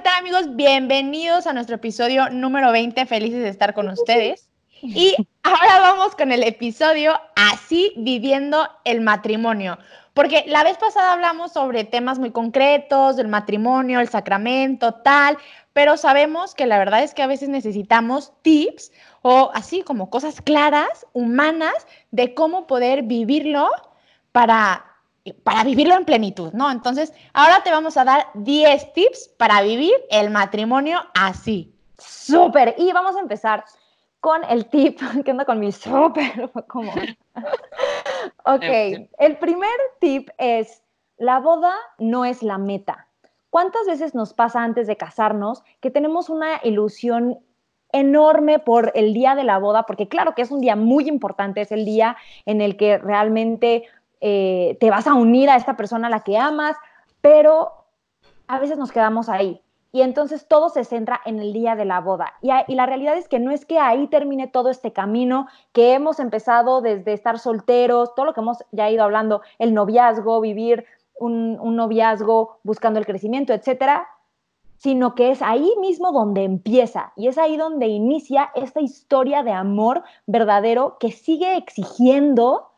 ¿Qué tal amigos? Bienvenidos a nuestro episodio número 20. Felices de estar con ustedes. Y ahora vamos con el episodio Así viviendo el matrimonio. Porque la vez pasada hablamos sobre temas muy concretos, del matrimonio, el sacramento, tal, pero sabemos que la verdad es que a veces necesitamos tips o así como cosas claras, humanas, de cómo poder vivirlo para para vivirlo en plenitud, ¿no? Entonces, ahora te vamos a dar 10 tips para vivir el matrimonio así. Súper. Y vamos a empezar con el tip, que anda con mi súper como. ok, el primer tip es, la boda no es la meta. ¿Cuántas veces nos pasa antes de casarnos que tenemos una ilusión enorme por el día de la boda? Porque claro que es un día muy importante, es el día en el que realmente eh, te vas a unir a esta persona a la que amas, pero a veces nos quedamos ahí. Y entonces todo se centra en el día de la boda. Y, la realidad es que no es que ahí termine todo este camino que hemos empezado desde estar solteros, todo lo que hemos ya ido hablando, el noviazgo, vivir un, un noviazgo buscando el crecimiento, etcétera, sino que es ahí mismo donde empieza y es ahí donde inicia esta historia de amor verdadero que sigue exigiendo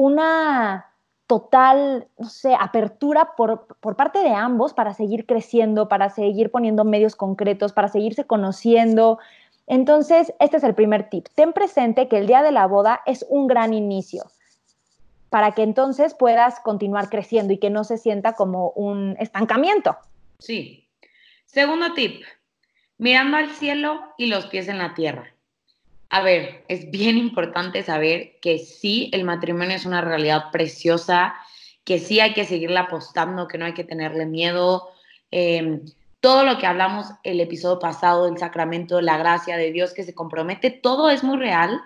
una total, no sé, apertura por, parte de ambos para seguir creciendo, para seguir poniendo medios concretos, para seguirse conociendo. Entonces, este es el primer tip. Ten presente que el día de la boda es un gran inicio para que entonces puedas continuar creciendo y que no se sienta como un estancamiento. Sí. Segundo tip, mirando al cielo y los pies en la tierra. A ver, es bien importante saber que sí, el matrimonio es una realidad preciosa, que sí hay que seguirla apostando, que no hay que tenerle miedo. Em, todo lo que hablamos el episodio pasado del sacramento, la gracia de Dios que se compromete, todo es muy real,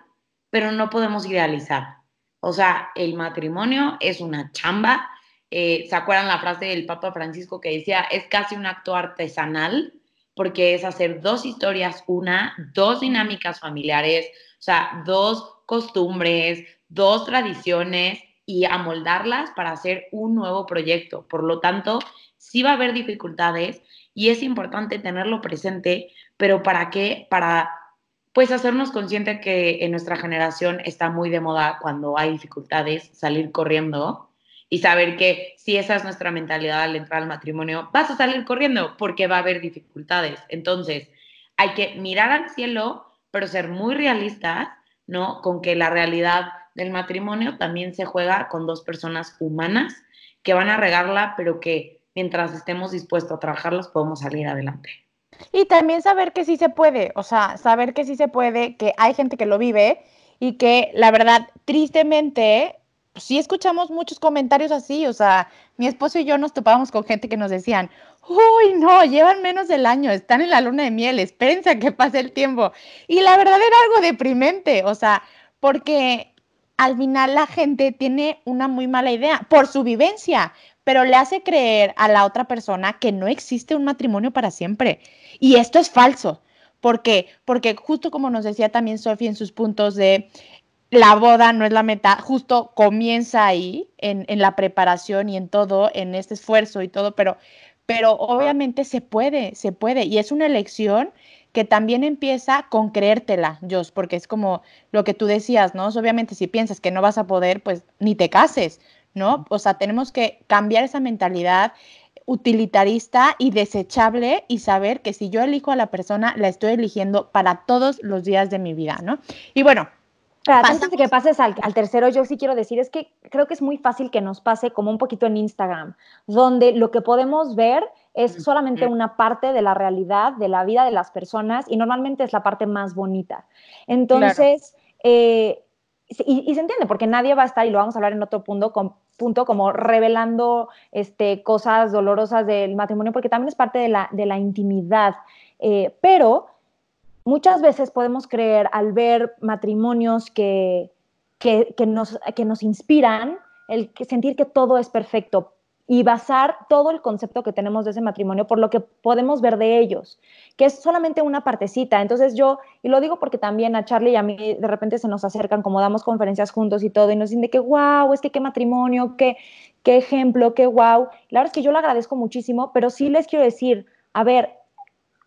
pero no podemos idealizar. O sea, el matrimonio es una chamba. Eh, ¿Se acuerdan la frase del Papa Francisco que decía, es casi un acto artesanal? Porque es hacer dos historias, una, dos dinámicas familiares, o sea, dos costumbres, dos tradiciones y amoldarlas para hacer un nuevo proyecto. Por lo tanto, sí va a haber dificultades y es importante tenerlo presente, pero ¿para qué? Para pues hacernos conscientes que en nuestra generación está muy de moda cuando hay dificultades salir corriendo y saber que si esa es nuestra mentalidad al entrar al matrimonio, vas a salir corriendo porque va a haber dificultades. Entonces, hay que mirar al cielo, pero ser muy realistas, ¿no? Con que la realidad del matrimonio también se juega con dos personas humanas que van a regarla, pero que mientras estemos dispuestos a trabajarlos podemos salir adelante. Y también saber que sí se puede, o sea, saber que sí se puede, que hay gente que lo vive y que la verdad, tristemente, sí escuchamos muchos comentarios así, o sea, mi esposo y yo nos topábamos con gente que nos decían, uy, no, llevan menos del año, están en la luna de miel, espérense a que pase el tiempo. Y la verdad era algo deprimente, o sea, porque al final la gente tiene una muy mala idea por su vivencia, pero le hace creer a la otra persona que no existe un matrimonio para siempre. Y esto es falso. ¿Por qué? Porque justo como nos decía también Sofía en sus puntos de la boda no es la meta, justo comienza ahí, en, la preparación y en todo, en este esfuerzo y todo, pero, pero obviamente se puede, se puede, y es una elección que también empieza con creértela, Jos, porque es como lo que tú decías, ¿no? Obviamente si piensas que no vas a poder, pues ni te cases, ¿no? O sea, tenemos que cambiar esa mentalidad utilitarista y desechable y saber que si yo elijo a la persona, la estoy eligiendo para todos los días de mi vida, ¿no? Y bueno, antes de que pases al, tercero, yo sí quiero decir, es que creo que es muy fácil que nos pase como un poquito en Instagram, donde lo que podemos ver es solamente una parte de la realidad, de la vida de las personas y normalmente es la parte más bonita. Entonces, eh, y, se entiende, porque nadie va a estar, y lo vamos a hablar en otro punto, punto como revelando este, cosas dolorosas del matrimonio, porque también es parte de la, de la intimidad. Eh, pero muchas veces podemos creer al ver matrimonios que, que, nos, que nos inspiran, el sentir que todo es perfecto, y basar todo el concepto que tenemos de ese matrimonio por lo que podemos ver de ellos, que es solamente una partecita. Entonces yo, y lo digo porque también a Charlie y a mí de repente se nos acercan, como damos conferencias juntos y todo, y nos dicen de que, wow, es que qué matrimonio, qué, qué ejemplo, qué wow. La verdad es que yo lo agradezco muchísimo, pero sí les quiero decir, a ver,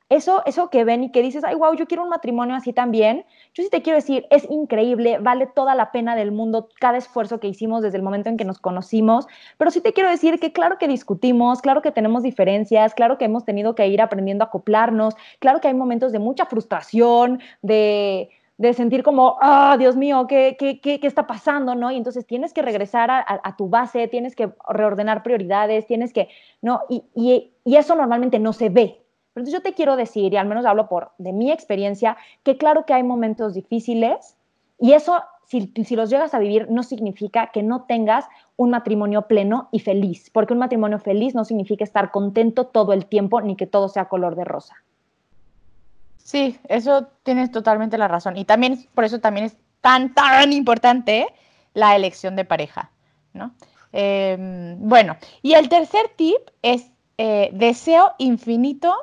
eso, eso que ven y que dices, ay, wow, yo quiero un matrimonio así también, yo sí te quiero decir, es increíble, vale toda la pena del mundo cada esfuerzo que hicimos desde el momento en que nos conocimos, pero sí te quiero decir que claro que discutimos, claro que tenemos diferencias, claro que hemos tenido que ir aprendiendo a acoplarnos, claro que hay momentos de mucha frustración, de, de sentir como, ah, Dios mío, ¿qué, qué, qué, qué está pasando? ¿no? Y entonces tienes que regresar a, tu base, tienes que reordenar prioridades, tienes que, ¿no? Y, y eso normalmente no se ve, entonces yo te quiero decir, y al menos hablo por de mi experiencia, que claro que hay momentos difíciles y eso, si, si los llegas a vivir, no significa que no tengas un matrimonio pleno y feliz, porque un matrimonio feliz no significa estar contento todo el tiempo ni que todo sea color de rosa. Sí, eso tienes totalmente la razón. Y también, por eso también es tan, tan importante la elección de pareja, ¿no? Em, bueno, y el tercer tip es eh, deseo infinito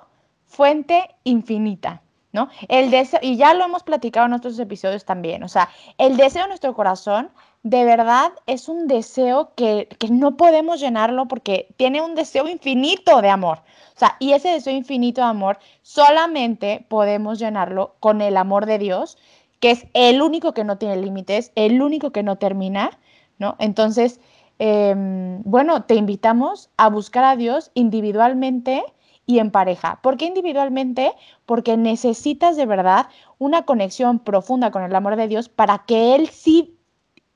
fuente infinita, ¿no? El deseo, y ya lo hemos platicado en otros episodios también, o sea, el deseo de nuestro corazón de verdad es un deseo que, que no podemos llenarlo porque tiene un deseo infinito de amor. O sea, y ese deseo infinito de amor solamente podemos llenarlo con el amor de Dios, que es el único que no tiene límites, el único que no termina, ¿no? Entonces, em, bueno, te invitamos a buscar a Dios individualmente y en pareja. ¿Por qué individualmente? Porque necesitas de verdad una conexión profunda con el amor de Dios para que Él sí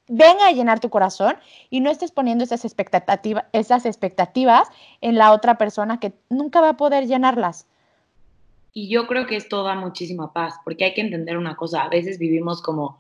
venga a llenar tu corazón y no estés poniendo esas, expectativas, esas expectativas en la otra persona que nunca va a poder llenarlas. Y yo creo que esto da muchísima paz, porque hay que entender una cosa, a veces vivimos como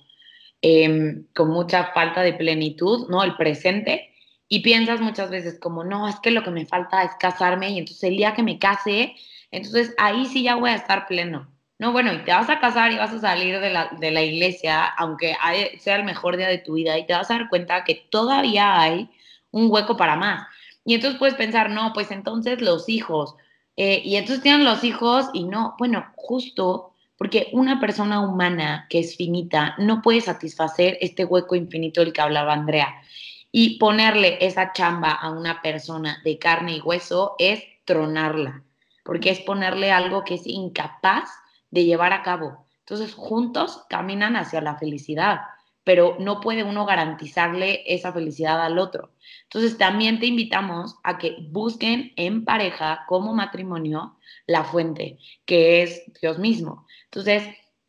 em, con mucha falta de plenitud, ¿no? El presente, y piensas muchas veces como, no, es que lo que me falta es casarme y entonces el día que me case, entonces ahí sí ya voy a estar pleno. No, bueno, y te vas a casar y vas a salir de la, de la iglesia, aunque sea el mejor día de tu vida, y te vas a dar cuenta que todavía hay un hueco para más. Y entonces puedes pensar, no, pues entonces los hijos, eh, y entonces tienen los hijos y no, bueno, justo porque una persona humana que es finita no puede satisfacer este hueco infinito del que hablaba Andrea. Y ponerle esa chamba a una persona de carne y hueso es tronarla, porque es ponerle algo que es incapaz de llevar a cabo. Entonces, juntos caminan hacia la felicidad, pero no puede uno garantizarle esa felicidad al otro. Entonces, también te invitamos a que busquen en pareja como matrimonio la fuente, que es Dios mismo. Entonces,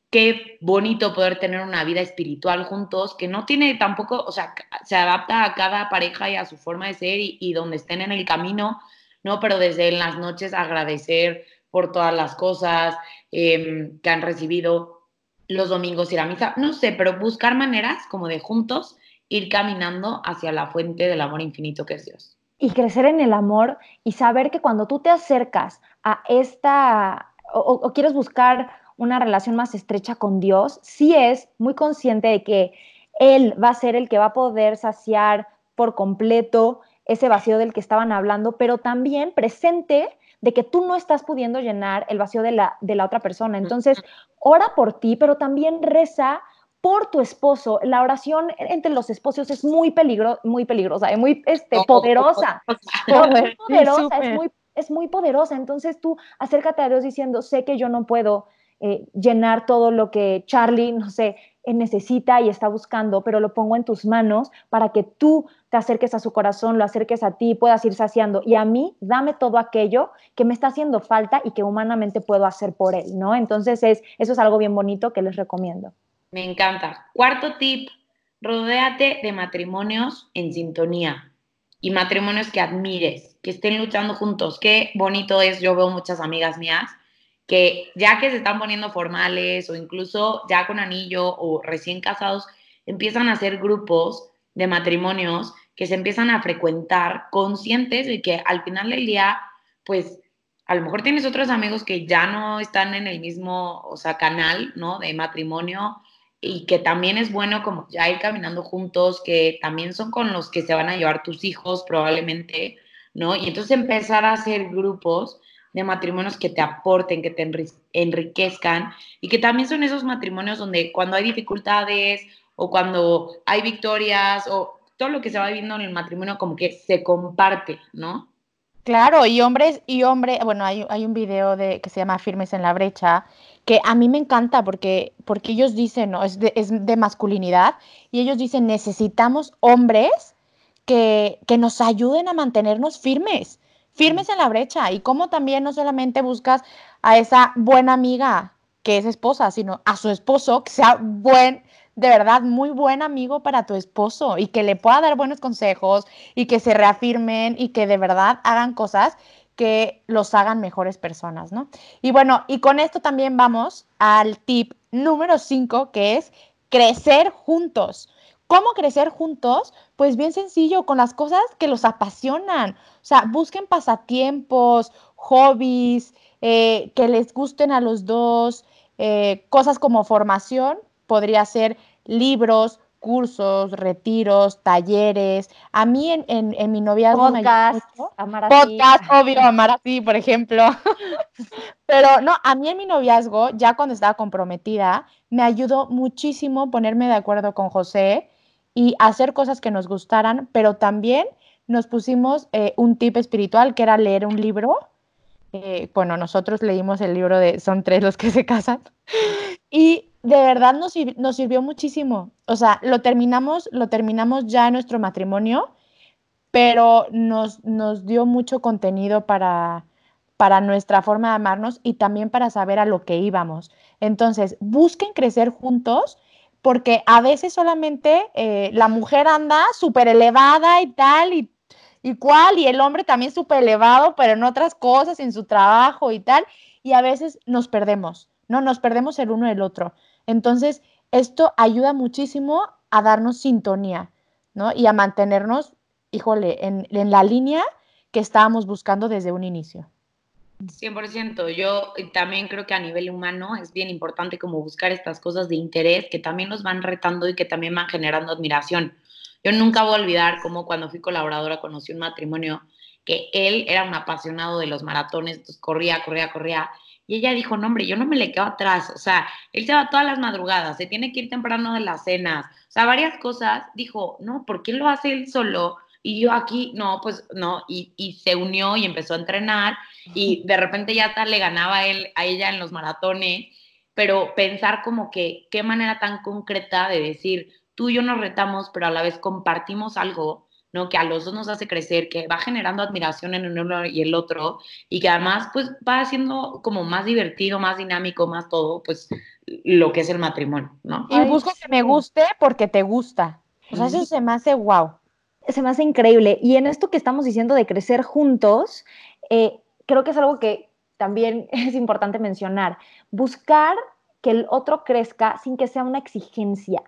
qué bonito poder tener una vida espiritual juntos, que no tiene tampoco, o sea, se adapta a cada pareja y a su forma de ser y, donde estén en el camino, ¿no? Pero desde en las noches agradecer por todas las cosas em, que han recibido los domingos ir a misa, no sé, pero buscar maneras como de juntos ir caminando hacia la fuente del amor infinito que es Dios. Y crecer en el amor y saber que cuando tú te acercas a esta, o quieres buscar una relación más estrecha con Dios, sí es muy consciente de que Él va a ser el que va a poder saciar por completo ese vacío del que estaban hablando, pero también presente de que tú no estás pudiendo llenar el vacío de la, de la otra persona. Entonces, ora por ti, pero también reza por tu esposo. La oración entre los esposos es muy, peligro, muy peligrosa, es muy este, poderosa. es poderosa, es muy, es muy poderosa. Entonces tú acércate a Dios diciendo, sé que yo no puedo, eh, llenar todo lo que Charlie, no sé, eh, necesita y está buscando, pero lo pongo en tus manos para que tú te acerques a su corazón, lo acerques a ti, puedas ir saciando. Y a mí, dame todo aquello que me está haciendo falta y que humanamente puedo hacer por él, ¿no? Entonces, es, eso es algo bien bonito que les recomiendo. Me encanta. Cuarto tip, rodéate de matrimonios en sintonía y matrimonios que admires, que estén luchando juntos. Qué bonito es, yo veo muchas amigas mías que ya que se están poniendo formales o incluso ya con anillo o recién casados, empiezan a hacer grupos de matrimonios que se empiezan a frecuentar conscientes de que al final del día, pues a lo mejor tienes otros amigos que ya no están en el mismo, o sea, canal, ¿no? De matrimonio y que también es bueno como ya ir caminando juntos, que también son con los que se van a llevar tus hijos probablemente, ¿no? Y entonces empezar a hacer grupos de matrimonios que te aporten, que te enriquezcan y que también son esos matrimonios donde cuando hay dificultades o cuando hay victorias o todo lo que se va viviendo en el matrimonio como que se comparte, ¿no? Claro, y hombres y hombres, bueno, hay, hay, un video de, que se llama Firmes en la brecha, que a mí me encanta porque, porque ellos dicen, ¿no? Es de, es de masculinidad, y ellos dicen, necesitamos hombres que, que nos ayuden a mantenernos firmes, firmes en la brecha, y como también no solamente buscas a esa buena amiga que es esposa, sino a su esposo que sea buen, de verdad muy buen amigo para tu esposo y que le pueda dar buenos consejos y que se reafirmen y que de verdad hagan cosas que los hagan mejores personas, ¿no? Y bueno, y con esto también vamos al tip número 5, que es crecer juntos. ¿Cómo crecer juntos? Pues bien sencillo, con las cosas que los apasionan. O sea, busquen pasatiempos, hobbies, eh, que les gusten a los dos, eh, cosas como formación, podría ser libros, cursos, retiros, talleres. A mí en, en, mi noviazgo podcast, amar podcast, obvio, amar así, por ejemplo. Pero no, a mí en mi noviazgo, ya cuando estaba comprometida, me ayudó muchísimo ponerme de acuerdo con José y hacer cosas que nos gustaran, pero también nos pusimos eh, un tip espiritual que era leer un libro. Eh, bueno, nosotros leímos el libro de Son tres los que se casan. Y de verdad nos, nos, sirvió muchísimo. O sea, lo terminamos, lo terminamos ya en nuestro matrimonio, pero nos, nos dio mucho contenido para, para nuestra forma de amarnos y también para saber a lo que íbamos. Entonces, busquen crecer juntos porque a veces solamente eh, la mujer anda súper elevada y tal y, y cual, y el hombre también súper elevado, pero en otras cosas, en su trabajo y tal, y a veces nos perdemos, ¿no? Nos perdemos el uno del otro. Entonces, esto ayuda muchísimo a darnos sintonía, ¿no? Y a mantenernos, híjole, en, la línea que estábamos buscando desde un inicio. 100%. Yo también creo que a nivel humano es bien importante como buscar estas cosas de interés que también nos van retando y que también van generando admiración. Yo nunca voy a olvidar cómo cuando fui colaboradora conocí un matrimonio que él era un apasionado de los maratones, entonces corría, corría, corría, y ella dijo, no, hombre, yo no me le quedo atrás. O sea, él se va todas las madrugadas, se tiene que ir temprano de las cenas. O sea, varias cosas. Dijo, no, ¿por qué lo hace él solo? Y yo aquí, no, pues no. Y, y se unió y empezó a entrenar. Y de repente ya tal le ganaba él, a ella en los maratones. Pero pensar como que qué manera tan concreta de decir, tú y yo nos retamos, pero a la vez compartimos algo ¿no? Que a los dos nos hace crecer, que va generando admiración en uno y el otro, y que además, pues, va haciendo como más divertido, más dinámico, más todo, pues, lo que es el matrimonio, ¿no? Y busco que me guste porque te gusta. O sea, eso se me hace wow. Se me hace increíble. Y en esto que estamos diciendo de crecer juntos, eh, creo que es algo que también es importante mencionar. Buscar que el otro crezca sin que sea una exigencia.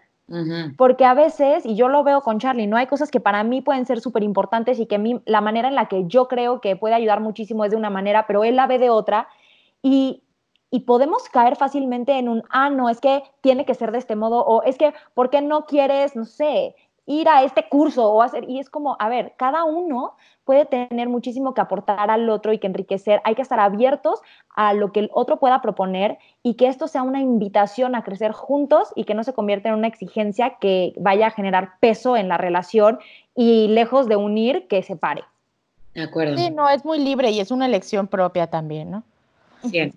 Porque a veces, y yo lo veo con Charlie, no hay cosas que para mí pueden ser súper importantes y que la manera en la que yo creo que puede ayudar muchísimo es de una manera, pero él la ve de otra. Y, y podemos caer fácilmente en un, ah, no, es que tiene que ser de este modo, o es que, ¿por qué no quieres, no sé, ir a este curso o hacer, y es como, a ver, cada uno puede tener muchísimo que aportar al otro y que enriquecer, hay que estar abiertos a lo que el otro pueda proponer y que esto sea una invitación a crecer juntos y que no se convierta en una exigencia que vaya a generar peso en la relación y lejos de unir, que separe. De acuerdo. Sí, no, es muy libre y es una elección propia también, ¿no? Sí.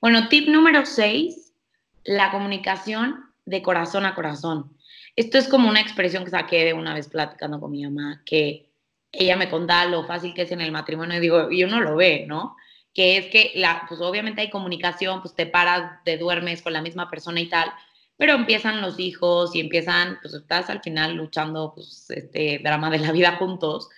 Bueno, tip número seis, la comunicación de corazón a corazón. Esto es como una expresión que saqué de una vez platicando con mi mamá, que ella me contaba lo fácil que es en el matrimonio y digo, y uno lo ve, ¿no? Que es que, la, pues obviamente hay comunicación, pues te paras, te duermes con la misma persona y tal, pero empiezan los hijos y empiezan, pues estás al final luchando, pues, este drama de la vida juntos.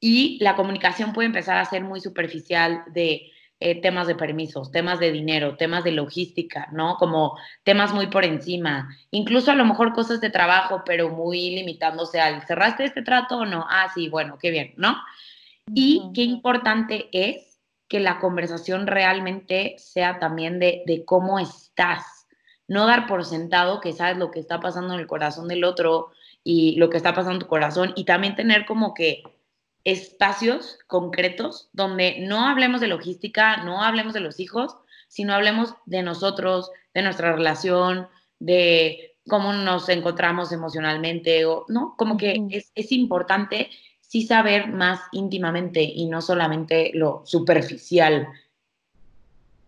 Y la comunicación puede empezar a ser muy superficial de eh, temas de permisos, temas de dinero, temas de logística, ¿no? Como temas muy por encima, incluso a lo mejor cosas de trabajo, pero muy limitándose al, ¿cerraste este trato o no? Ah, sí, bueno, qué bien, ¿no? Y qué importante es que la conversación realmente sea también de, de cómo estás, no dar por sentado que sabes lo que está pasando en el corazón del otro y lo que está pasando en tu corazón y también tener como que espacios concretos donde no hablemos de logística, no hablemos de los hijos, sino hablemos de nosotros, de nuestra relación, de cómo nos encontramos emocionalmente, o no, como que es, es importante sí saber más íntimamente y no solamente lo superficial.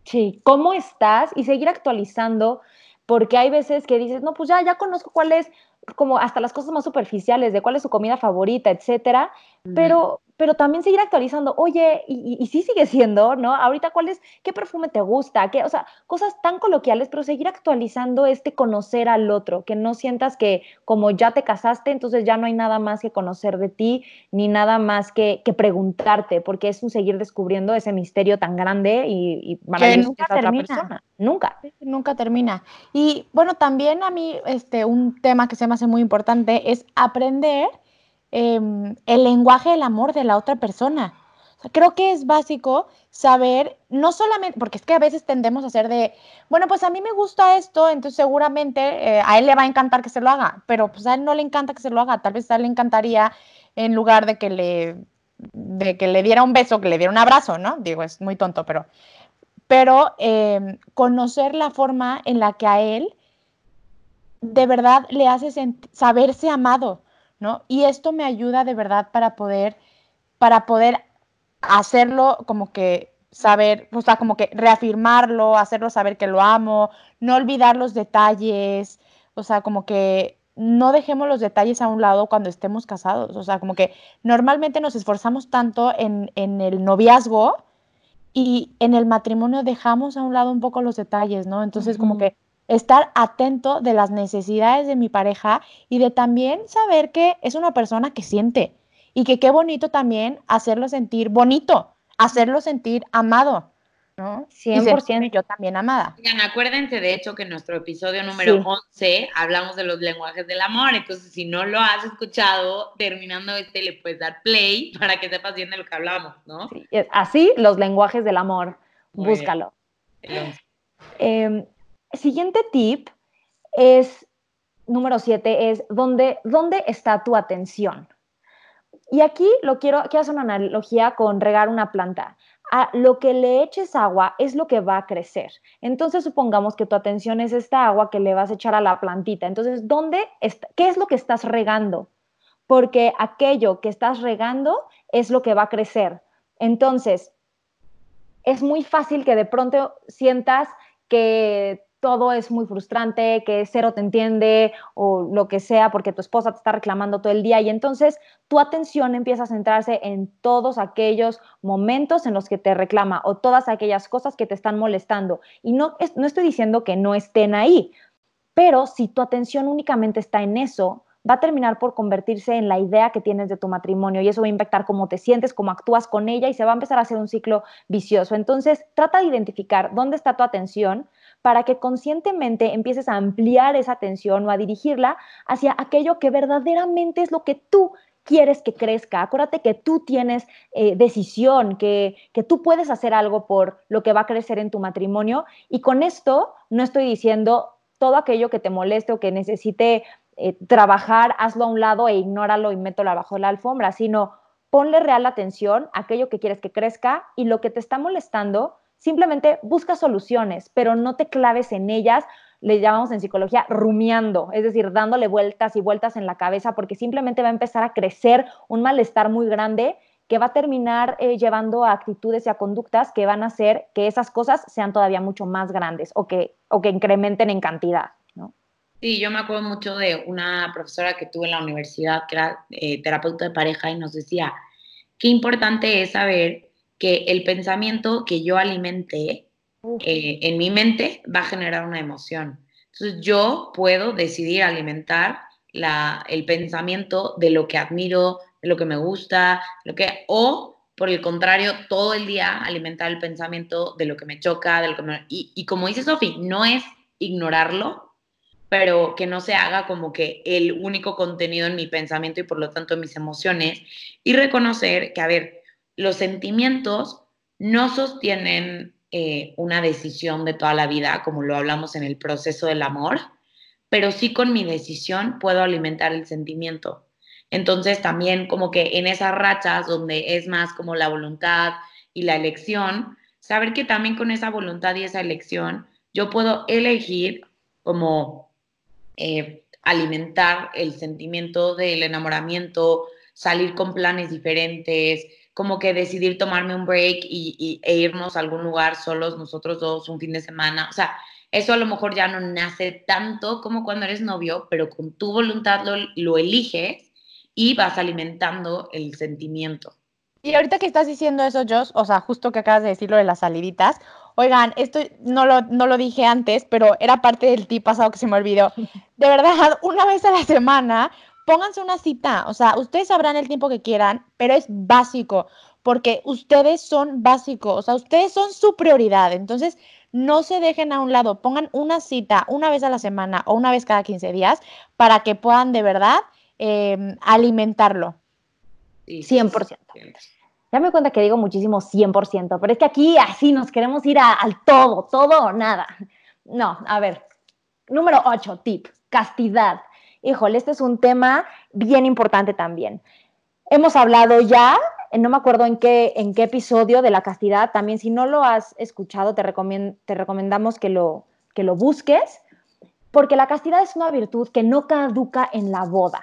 Sí, ¿cómo estás? Y seguir actualizando, porque hay veces que dices, no, pues ya, ya conozco cuál es, como hasta las cosas más superficiales de cuál es su comida favorita, etcétera, pero pero también seguir actualizando, oye, y, sí sigue siendo, ¿no? Ahorita, ¿cuál es, qué perfume te gusta? ¿Qué, o sea, cosas tan coloquiales, pero seguir actualizando este conocer al otro, que no sientas que como ya te casaste, entonces ya no hay nada más que conocer de ti, ni nada más que, que preguntarte, porque es un seguir descubriendo ese misterio tan grande y, y maravilloso que nunca termina. Persona. Nunca. nunca termina. Y bueno, también a mí este, un tema que se me hace muy importante es aprender Em, el lenguaje del amor de la otra persona. creo que es básico saber, no solamente, porque es que a veces tendemos a ser de, bueno, pues a mí me gusta esto, entonces seguramente eh, a él le va a encantar que se lo haga, pero pues a él no le encanta que se lo haga, tal vez a él le encantaría en lugar de que le, de que le diera un beso, que le diera un abrazo, ¿no? Digo, es muy tonto, pero, pero em, conocer la forma en la que a él de verdad le hace saberse amado ¿no? Y esto me ayuda de verdad para poder, para poder hacerlo como que saber, o sea, como que reafirmarlo, hacerlo saber que lo amo, no olvidar los detalles, o sea, como que no dejemos los detalles a un lado cuando estemos casados, o sea, como que normalmente nos esforzamos tanto en, en el noviazgo y en el matrimonio dejamos a un lado un poco los detalles, ¿no? Entonces, como que estar atento de las necesidades de mi pareja y de también saber que es una persona que siente y que qué bonito también hacerlo sentir bonito, hacerlo sentir amado. ¿no? 100% y yo también amada. Oigan, acuérdense de hecho que en nuestro episodio número 11 hablamos de los lenguajes del amor, entonces si no lo has escuchado, terminando este le puedes dar play para que sepas bien de lo que hablamos, ¿no? Sí, así, los lenguajes del amor, búscalo. Siguiente tip es, número siete, es ¿dónde, ¿dónde está tu atención? Y aquí lo quiero, quiero hacer una analogía con regar una planta. A lo que le eches agua es lo que va a crecer. Entonces supongamos que tu atención es esta agua que le vas a echar a la plantita. Entonces, ¿dónde ¿qué es lo que estás regando? Porque aquello que estás regando es lo que va a crecer. Entonces, es muy fácil que de pronto sientas que todo es muy frustrante, que cero te entiende o lo que sea porque tu esposa te está reclamando todo el día y entonces tu atención empieza a centrarse en todos aquellos momentos en los que te reclama o todas aquellas cosas que te están molestando. Y no, no estoy diciendo que no estén ahí, pero si tu atención únicamente está en eso, va a terminar por convertirse en la idea que tienes de tu matrimonio y eso va a impactar cómo te sientes, cómo actúas con ella y se va a empezar a hacer un ciclo vicioso. Entonces, trata de identificar dónde está tu atención para que conscientemente empieces a ampliar esa atención o a dirigirla hacia aquello que verdaderamente es lo que tú quieres que crezca. Acuérdate que tú tienes eh, decisión, que, que tú puedes hacer algo por lo que va a crecer en tu matrimonio. Y con esto no estoy diciendo todo aquello que te moleste o que necesite eh, trabajar, hazlo a un lado e ignóralo y mételo abajo de la alfombra, sino ponle real atención a aquello que quieres que crezca y lo que te está molestando, Simplemente busca soluciones, pero no te claves en ellas, le llamamos en psicología rumiando, es decir, dándole vueltas y vueltas en la cabeza, porque simplemente va a empezar a crecer un malestar muy grande que va a terminar eh, llevando a actitudes y a conductas que van a hacer que esas cosas sean todavía mucho más grandes o que, o que incrementen en cantidad. Sí, yo me acuerdo mucho de una profesora que tuve en la universidad que era eh, terapeuta de pareja y nos decía, qué importante es saber que el pensamiento que yo alimente eh, en mi mente va a generar una emoción. Entonces yo puedo decidir alimentar la, el pensamiento de lo que admiro, de lo que me gusta, lo que, o por el contrario, todo el día alimentar el pensamiento de lo que me choca, de lo que me... Y, y como dice Sofi, no es ignorarlo, pero que no se haga como que el único contenido en mi pensamiento y por lo tanto en mis emociones, y reconocer que, a ver, los sentimientos no sostienen eh, una decisión de toda la vida, como lo hablamos en el proceso del amor, pero sí con mi decisión puedo alimentar el sentimiento. Entonces también como que en esas rachas donde es más como la voluntad y la elección, saber que también con esa voluntad y esa elección yo puedo elegir como eh, alimentar el sentimiento del enamoramiento, salir con planes diferentes, como que decidir tomarme un break y, e irnos a algún lugar solos nosotros dos un fin de semana. O sea, eso a lo mejor ya no nace tanto como cuando eres novio, pero con tu voluntad lo, lo eliges y vas alimentando el sentimiento. Y ahorita que estás diciendo eso, Josh, o sea, justo que acabas de decir lo de las saliditas, oigan, esto no lo, no lo dije antes, pero era parte del tip pasado que se me olvidó. De verdad, una vez a la semana, pónganse una cita, o sea, ustedes sabrán el tiempo que quieran, pero es básico, porque ustedes son básicos, o sea, ustedes son su prioridad, entonces no se dejen a un lado, pongan una cita una vez a la semana o una vez cada 15 días para que puedan de verdad em, alimentarlo. 100%. Ya me cuenta que digo muchísimo 100%, pero es que aquí así nos queremos ir al todo, todo o nada. No, a ver. Número 8, tip, castidad híjole, este es un tema bien importante también. Hemos hablado ya, no me acuerdo en qué, en qué episodio de la castidad, también si no lo has escuchado, te, te recomendamos que lo, que lo busques, porque la castidad es una virtud que no caduca en la boda.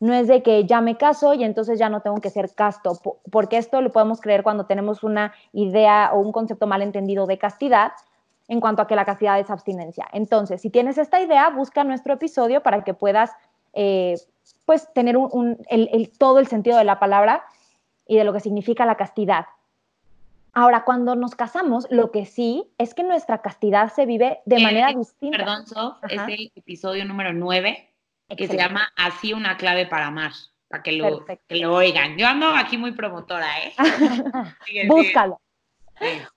No es de que ya me caso y entonces ya no tengo que ser casto, porque esto lo podemos creer cuando tenemos una idea o un concepto mal entendido de castidad, en cuanto a que la castidad es abstinencia. Entonces, si tienes esta idea, busca nuestro episodio para que puedas eh, pues tener el, todo el sentido de la palabra y de lo que significa la castidad. Ahora, cuando nos casamos, lo que sí es que nuestra castidad se vive de eh, manera distinta. Perdón, Sof, es el episodio número 9, que se llama Así una clave para amar, para que lo, que lo oigan. Yo ando aquí muy promotora, ¿eh? Búscalo.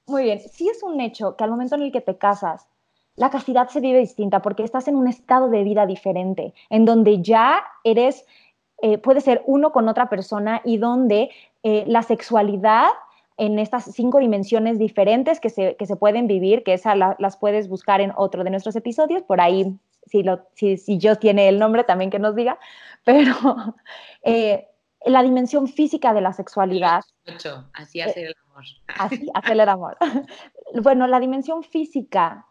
Muy bien, sí es un hecho que al momento en el que te casas, la castidad se vive distinta porque estás en un estado de vida diferente, en donde ya eres, eh, puede ser uno con otra persona y donde eh, la sexualidad en estas cinco dimensiones diferentes que se, pueden vivir, que esas las puedes buscar en otro de nuestros episodios, por ahí, si, lo, si, yo tiene el nombre también que nos diga, pero eh, la dimensión física de la sexualidad. Así hace el Así hace el amor. Bueno, la dimensión física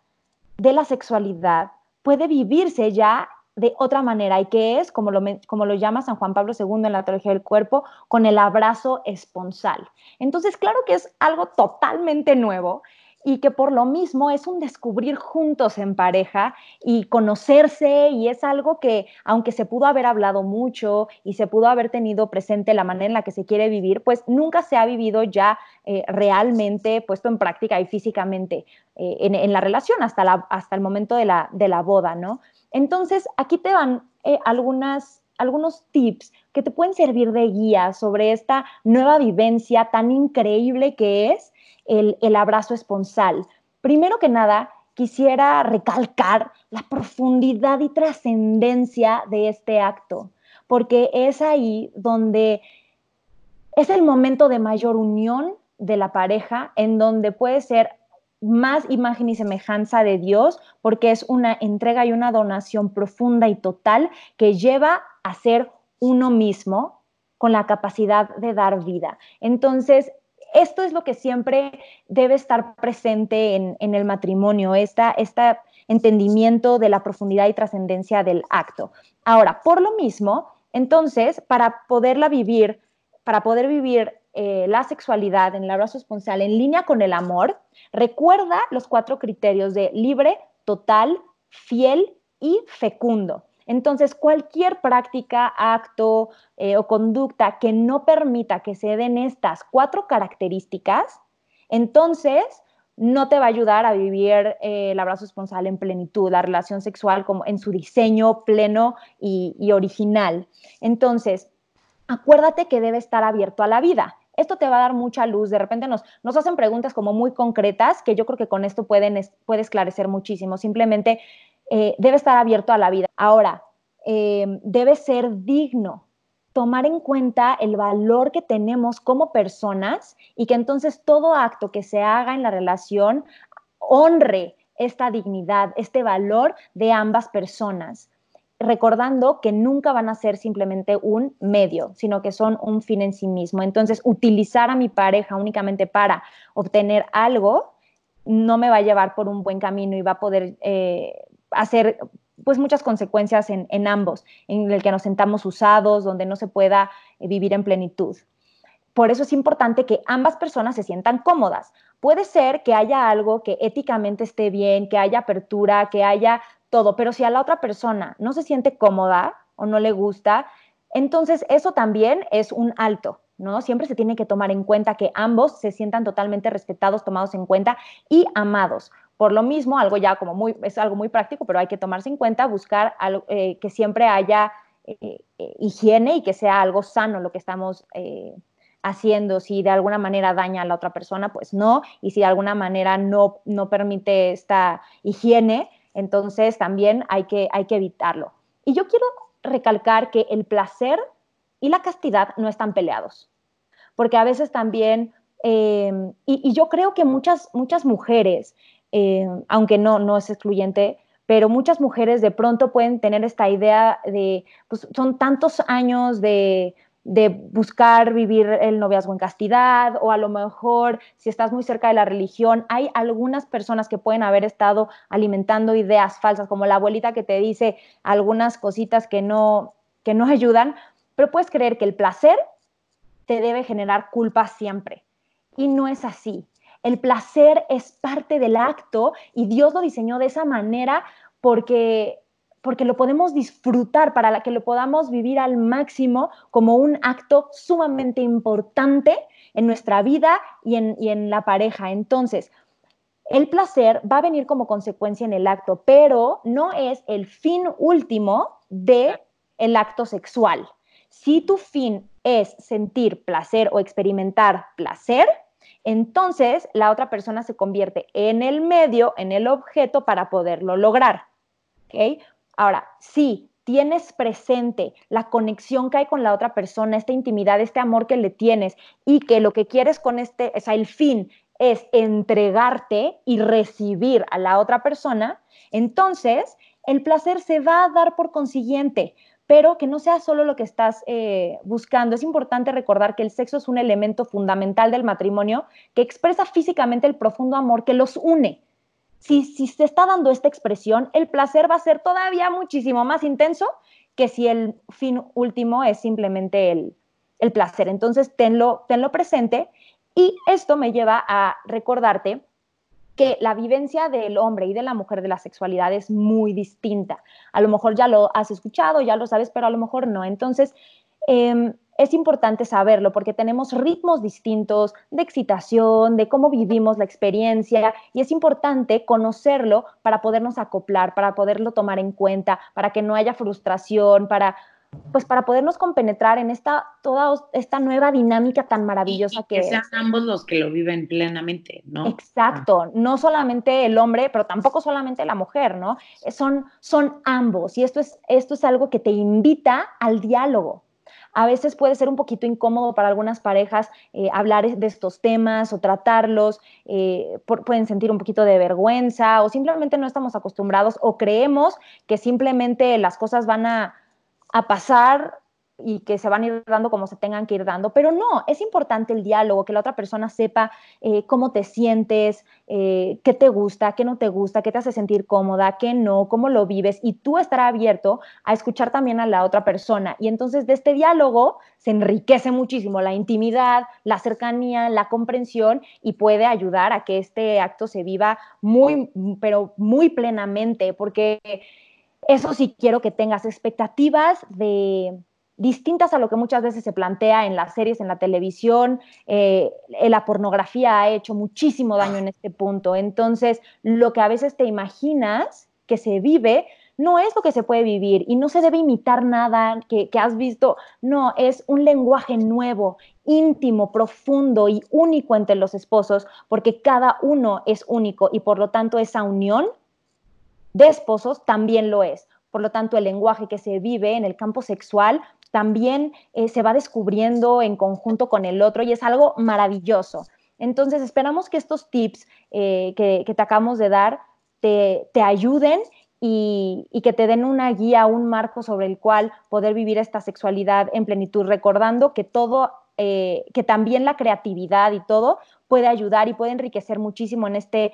de la sexualidad puede vivirse ya de otra manera y que es, como lo, como lo llama San Juan Pablo II en la teología del cuerpo, con el abrazo esponsal. Entonces, claro que es algo totalmente nuevo y que por lo mismo es un descubrir juntos en pareja y conocerse y es algo que aunque se pudo haber hablado mucho y se pudo haber tenido presente la manera en la que se quiere vivir, pues nunca se ha vivido ya eh, realmente puesto en práctica y físicamente eh, en, la relación hasta, hasta el momento de la, de la boda, ¿no? Entonces, aquí te van eh, algunos tips que te pueden servir de guía sobre esta nueva vivencia tan increíble que es el, abrazo esponsal. Primero que nada, quisiera recalcar la profundidad y trascendencia de este acto, porque es ahí donde es el momento de mayor unión de la pareja, en donde puede ser más imagen y semejanza de Dios, porque es una entrega y una donación profunda y total que lleva a ser uno mismo con la capacidad de dar vida. Entonces, esto es lo que siempre debe estar presente en, el matrimonio, este entendimiento de la profundidad y trascendencia del acto. Ahora, por lo mismo, entonces, para poderla vivir, para poder vivir eh, la sexualidad en el abrazo esponsal en línea con el amor, recuerda los cuatro criterios de libre, total, fiel y fecundo. Entonces, cualquier práctica, acto eh, o conducta que no permita que se den estas cuatro características, entonces no te va a ayudar a vivir eh, el abrazo esponsal en plenitud, la relación sexual como en su diseño pleno y, y original. Entonces, acuérdate que debe estar abierto a la vida. Esto te va a dar mucha luz. De repente nos, nos hacen preguntas como muy concretas que yo creo que con esto pueden, puede esclarecer muchísimo. Simplemente eh, debe estar abierto a la vida. Ahora, eh, debe ser digno, tomar en cuenta el valor que tenemos como personas y que entonces todo acto que se haga en la relación honre esta dignidad, este valor de ambas personas recordando que nunca van a ser simplemente un medio, sino que son un fin en sí mismo. Entonces, utilizar a mi pareja únicamente para obtener algo no me va a llevar por un buen camino y va a poder eh, hacer pues muchas consecuencias en, en, ambos, en el que nos sentamos usados, donde no se pueda eh, vivir en plenitud. Por eso es importante que ambas personas se sientan cómodas. Puede ser que haya algo que éticamente esté bien, que haya apertura, que haya todo, pero si a la otra persona no se siente cómoda o no le gusta, entonces eso también es un alto, ¿no? Siempre se tiene que tomar en cuenta que ambos se sientan totalmente respetados, tomados en cuenta y amados. Por lo mismo, algo ya como muy, es algo muy práctico, pero hay que tomarse en cuenta, buscar algo, eh, que siempre haya eh, eh, higiene y que sea algo sano lo que estamos haciendo. Si de alguna manera daña a la otra persona, pues no. Y si de alguna manera no, no permite esta higiene, entonces también hay que, hay que evitarlo. Y yo quiero recalcar que el placer y la castidad no están peleados, porque a veces también, em, y, yo creo que muchas, muchas mujeres, em, aunque no, no es excluyente, pero muchas mujeres de pronto pueden tener esta idea de, pues son tantos años de, de buscar vivir el noviazgo en castidad o a lo mejor si estás muy cerca de la religión, hay algunas personas que pueden haber estado alimentando ideas falsas, como la abuelita que te dice algunas cositas que no, que no ayudan, pero puedes creer que el placer te debe generar culpa siempre. Y no es así. El placer es parte del acto y Dios lo diseñó de esa manera porque porque lo podemos disfrutar, para que lo podamos vivir al máximo como un acto sumamente importante en nuestra vida y en, la pareja. Entonces, el placer va a venir como consecuencia en el acto, pero no es el fin último del el acto sexual. Si tu fin es sentir placer o experimentar placer, entonces la otra persona se convierte en el medio, en el objeto para poderlo lograr. ¿okay? Ahora, si tienes presente la conexión que hay con la otra persona, esta intimidad, este amor que le tienes y que lo que quieres con este, o sea, el fin es entregarte y recibir a la otra persona, entonces el placer se va a dar por consiguiente, pero que no sea solo lo que estás eh, buscando. Es importante recordar que el sexo es un elemento fundamental del matrimonio que expresa físicamente el profundo amor que los une si, se está dando esta expresión, el placer va a ser todavía muchísimo más intenso que si el fin último es simplemente el, placer. Entonces, tenlo, tenlo presente y esto me lleva a recordarte que la vivencia del hombre y de la mujer de la sexualidad es muy distinta. A lo mejor ya lo has escuchado, ya lo sabes, pero a lo mejor no. Entonces, em, es importante saberlo porque tenemos ritmos distintos de excitación, de cómo vivimos la experiencia y es importante conocerlo para podernos acoplar, para poderlo tomar en cuenta, para que no haya frustración, para pues para podernos compenetrar en esta toda esta nueva dinámica tan maravillosa que, que sean ambos los que lo viven plenamente, ¿no? Exacto, no solamente el hombre, pero tampoco solamente la mujer, ¿no? Son son ambos. Y esto es esto es algo que te invita al diálogo. A veces puede ser un poquito incómodo para algunas parejas eh, hablar de estos temas o tratarlos, eh, pueden sentir un poquito de vergüenza o simplemente no estamos acostumbrados o creemos que simplemente las cosas van a, a pasar y que se van a ir dando como se tengan que ir dando, pero no, es importante el diálogo, que la otra persona sepa eh, cómo te sientes, eh, qué te gusta, qué no te gusta, qué te hace sentir cómoda, qué no, cómo lo vives y tú estar abierto a escuchar también a la otra persona. Y entonces de este diálogo se enriquece muchísimo la intimidad, la cercanía, la comprensión y puede ayudar a que este acto se viva muy, pero muy plenamente, porque eso sí quiero que tengas expectativas de distintas a lo que muchas veces se plantea en las series, en la televisión. Eh, la pornografía ha hecho muchísimo daño en este punto. Entonces, lo que a veces te imaginas que se vive, no es lo que se puede vivir y no se debe imitar nada que, que has visto, no, es un lenguaje nuevo, íntimo, profundo y único entre los esposos, porque cada uno es único y por lo tanto esa unión de esposos también lo es. Por lo tanto, el lenguaje que se vive en el campo sexual también eh, se va descubriendo en conjunto con el otro y es algo maravilloso. Entonces, esperamos que estos tips eh, que, te acabamos de dar te, ayuden y, que te den una guía, un marco sobre el cual poder vivir esta sexualidad en plenitud, recordando que todo, eh, que también la creatividad y todo puede ayudar y puede enriquecer muchísimo en este,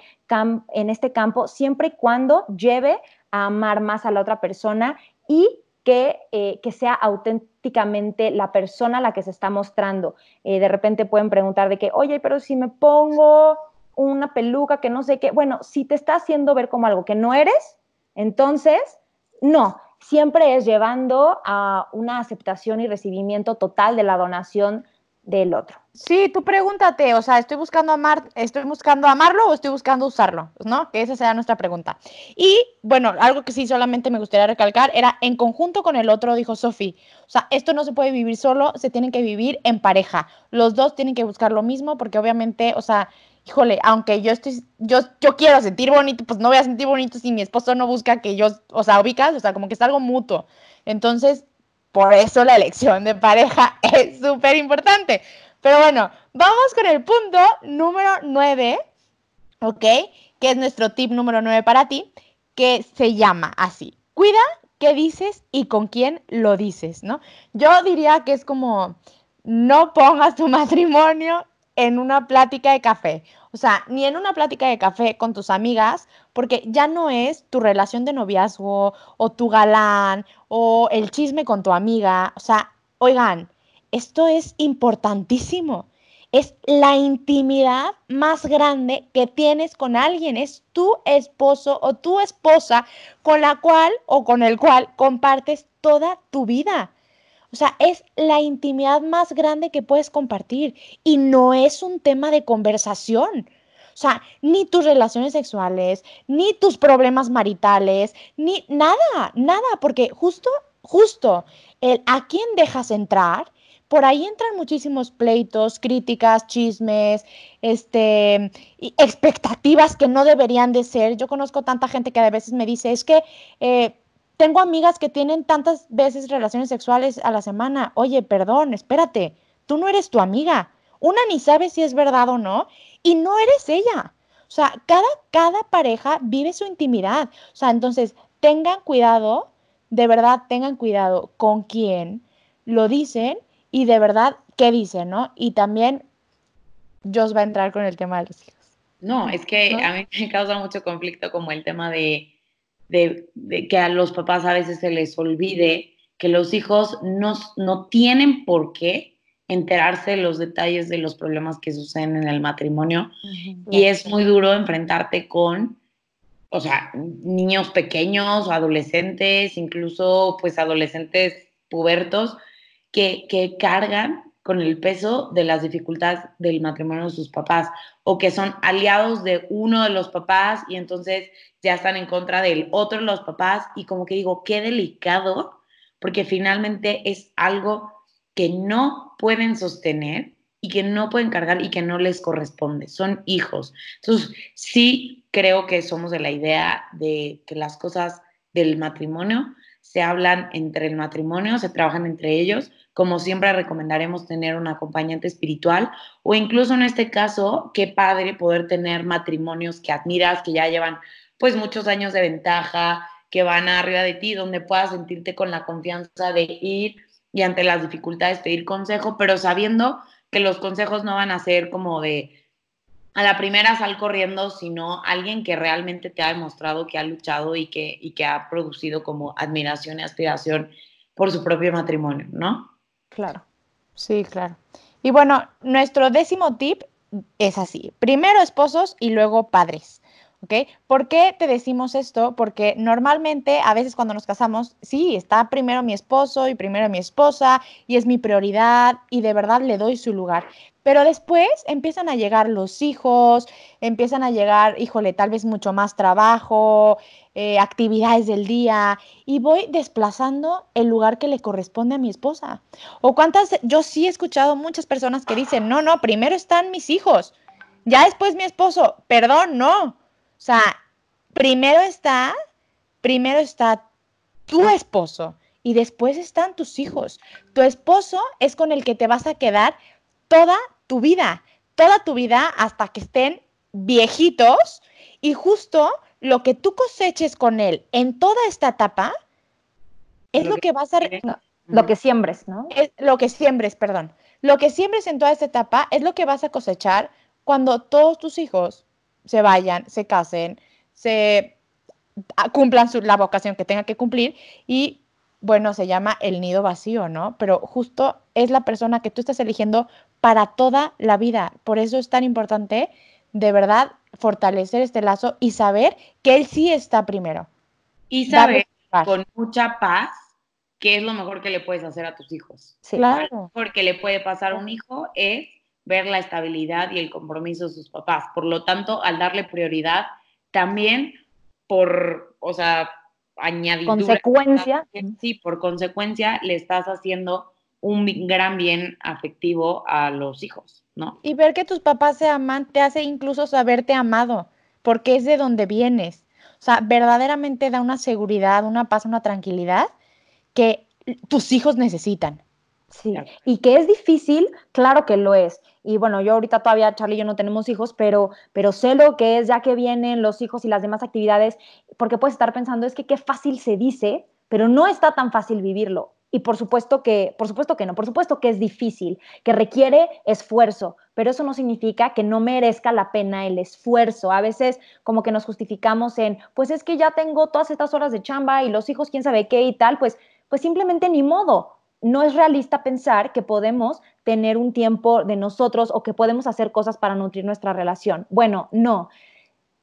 en este campo, siempre y cuando lleve a amar más a la otra persona y eh, que, sea auténticamente la persona a la que se está mostrando. Eh, de repente pueden preguntar de que, oye, pero si me pongo una peluca que no sé qué, bueno, si te está haciendo ver como algo que no eres, entonces, no, siempre es llevando a una aceptación y recibimiento total de la donación del otro. Sí, tú pregúntate, o sea, ¿estoy buscando amar, estoy buscando amarlo o estoy buscando usarlo? ¿No? Que esa sea nuestra pregunta. Y bueno, algo que sí solamente me gustaría recalcar era en conjunto con el otro, dijo Sofi. O sea, esto no se puede vivir solo, se tiene que vivir en pareja. Los dos tienen que buscar lo mismo porque obviamente, o sea, híjole, aunque yo estoy, yo, yo quiero sentir bonito, pues no voy a sentir bonito si mi esposo no busca que yo, o sea, ubicas, o sea, como que es algo mutuo. Entonces, por eso la elección de pareja es súper importante. Pero bueno, vamos con el punto número 9, ¿ok? Que es nuestro tip número 9 para ti, que se llama así. Cuida qué dices y con quién lo dices, ¿no? Yo diría que es como, no pongas tu matrimonio en una plática de café. O sea, ni en una plática de café con tus amigas, porque ya no es tu relación de noviazgo o tu galán o el chisme con tu amiga. O sea, oigan, esto es importantísimo. Es la intimidad más grande que tienes con alguien. Es tu esposo o tu esposa con la cual o con el cual compartes toda tu vida. O sea, es la intimidad más grande que puedes compartir y no es un tema de conversación. O sea, ni tus relaciones sexuales, ni tus problemas maritales, ni nada, nada, porque justo, justo, el a quién dejas entrar, por ahí entran muchísimos pleitos, críticas, chismes, este, expectativas que no deberían de ser. Yo conozco tanta gente que a veces me dice, es que eh, tengo amigas que tienen tantas veces relaciones sexuales a la semana. Oye, perdón, espérate, tú no eres tu amiga. Una ni sabe si es verdad o no y no eres ella. O sea, cada, cada pareja vive su intimidad. O sea, entonces tengan cuidado, de verdad tengan cuidado con quién lo dicen y de verdad qué dicen, ¿no? Y también Jos va a entrar con el tema de los hijos. No, es que a mí me causa mucho conflicto como el tema de de, que a los papás a veces se les olvide que los hijos no, no tienen por qué enterarse de los detalles de los problemas que suceden en el matrimonio. Y es muy duro enfrentarte con, o sea, niños pequeños o adolescentes, incluso pues adolescentes pubertos, que, que cargan con el peso de las dificultades del matrimonio de sus papás o que son aliados de uno de los papás y entonces ya están en contra del otro de los papás y como que digo, qué delicado, porque finalmente es algo que no pueden sostener y que no pueden cargar y que no les corresponde, son hijos. Entonces, sí creo que somos de la idea de que las cosas del matrimonio se hablan entre el matrimonio, se trabajan entre ellos, como siempre recomendaremos tener un acompañante espiritual o incluso en este caso, qué padre poder tener matrimonios que admiras, que ya llevan pues muchos años de ventaja, que van arriba de ti, donde puedas sentirte con la confianza de ir y ante las dificultades pedir consejo, pero sabiendo que los consejos no van a ser como de a la primera sal corriendo, sino alguien que realmente te ha demostrado que ha luchado y que, y que ha producido como admiración y aspiración por su propio matrimonio, ¿no? Claro, sí, claro. Y bueno, nuestro décimo tip es así. Primero esposos y luego padres. ¿Ok? ¿Por qué te decimos esto? Porque normalmente, a veces cuando nos casamos, sí, está primero mi esposo y primero mi esposa y es mi prioridad y de verdad le doy su lugar. Pero después empiezan a llegar los hijos, empiezan a llegar, híjole, tal vez mucho más trabajo, eh, actividades del día, y voy desplazando el lugar que le corresponde a mi esposa. O cuántas, yo sí he escuchado muchas personas que dicen, no, no, primero están mis hijos, ya después mi esposo, perdón, no. O sea, primero está, primero está tu esposo y después están tus hijos. Tu esposo es con el que te vas a quedar toda tu vida, toda tu vida hasta que estén viejitos y justo lo que tú coseches con él en toda esta etapa es lo, que, vas a... lo que siembres, ¿no? Es lo que siembres, perdón. Lo que siembres en toda esta etapa es lo que vas a cosechar cuando todos tus hijos se vayan, se casen, se ah, cumplan la vocación que tengan que cumplir y bueno, se llama el nido vacío, ¿no? Pero justo es la persona que tú estás eligiendo para toda la vida. Por eso es tan importante, de verdad, fortalecer este lazo y saber que él sí está primero. Y saber con mucha paz qué es lo mejor que le puedes hacer a tus hijos. Sí, claro. Porque le puede pasar a un hijo es ver la estabilidad y el compromiso de sus papás. Por lo tanto, al darle prioridad, también por, o sea, añadidura. Consecuencia. Sí, por consecuencia le estás haciendo un gran bien afectivo a los hijos, ¿no? Y ver que tus papás se aman te hace incluso saberte amado, porque es de donde vienes. O sea, verdaderamente da una seguridad, una paz, una tranquilidad que tus hijos necesitan. Sí, y que es difícil, claro que lo es. Y bueno, yo ahorita todavía, Charlie y yo no tenemos hijos, pero, pero sé lo que es ya que vienen los hijos y las demás actividades, porque puedes estar pensando, es que qué fácil se dice, pero no está tan fácil vivirlo. Y por supuesto que, por supuesto que no, por supuesto que es difícil, que requiere esfuerzo, pero eso no significa que no merezca la pena el esfuerzo. A veces como que nos justificamos en, pues es que ya tengo todas estas horas de chamba y los hijos quién sabe qué y tal, pues, pues simplemente ni modo no es realista pensar que podemos tener un tiempo de nosotros o que podemos hacer cosas para nutrir nuestra relación. Bueno, no.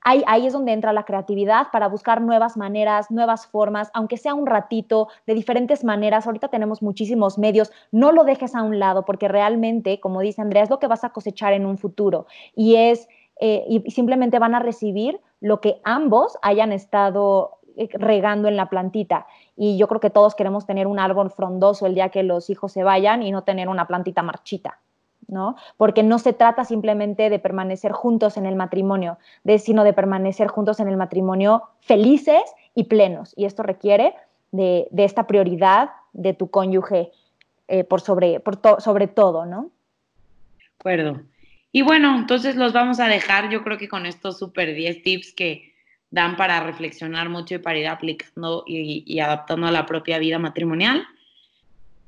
Ahí, ahí, es donde entra la creatividad para buscar nuevas maneras, nuevas formas, aunque sea un ratito, de diferentes maneras. Ahorita tenemos muchísimos medios, no lo dejes a un lado porque realmente, como dice Andrea, es lo que vas a cosechar en un futuro y es eh, y simplemente van a recibir lo que ambos hayan estado eh, regando en la plantita. Y yo creo que todos queremos tener un árbol frondoso el día que los hijos se vayan y no tener una plantita marchita. ¿no? Porque no se trata simplemente de permanecer juntos en el matrimonio, de, sino de permanecer juntos en el matrimonio felices y plenos. Y esto requiere de, esta prioridad de tu cónyuge eh, por, sobre, por sobre todo, ¿no? De acuerdo. Y bueno, entonces los vamos a dejar, yo creo que con estos super 10 tips que dan para reflexionar mucho y para ir aplicando y, adaptando a la propia vida matrimonial.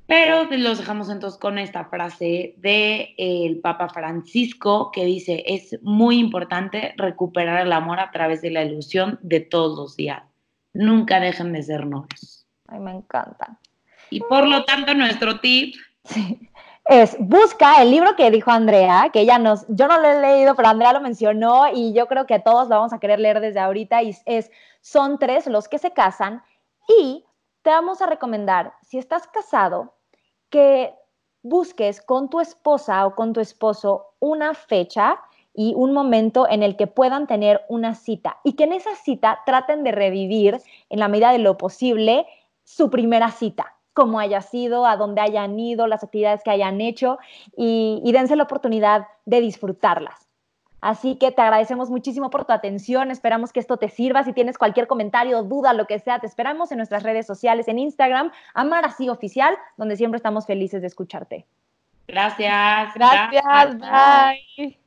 Pero los dejamos entonces con esta frase del el Papa Francisco que dice, es muy importante recuperar el amor a través de la ilusión de todos los días. Nunca dejen de ser novios. Ay, me encanta. Y por lo tanto, nuestro tip sí es busca el libro que dijo Andrea, que ella nos, yo no lo he leído, pero Andrea lo mencionó y yo creo que todos lo vamos a querer leer desde ahorita y es, son tres los que se casan y te vamos a recomendar, si estás casado, que busques con tu esposa o con tu esposo una fecha y un momento en el que puedan tener una cita y que en esa cita traten de revivir en la medida de lo posible su primera cita cómo haya sido, a dónde hayan ido, las actividades que hayan hecho y, dense la oportunidad de disfrutarlas. Así que te agradecemos muchísimo por tu atención. Esperamos que esto te sirva. Si tienes cualquier comentario, duda, lo que sea, te esperamos en nuestras redes sociales, en Instagram, Amar Así Oficial, donde siempre estamos felices de escucharte. Gracias. Gracias. Bye.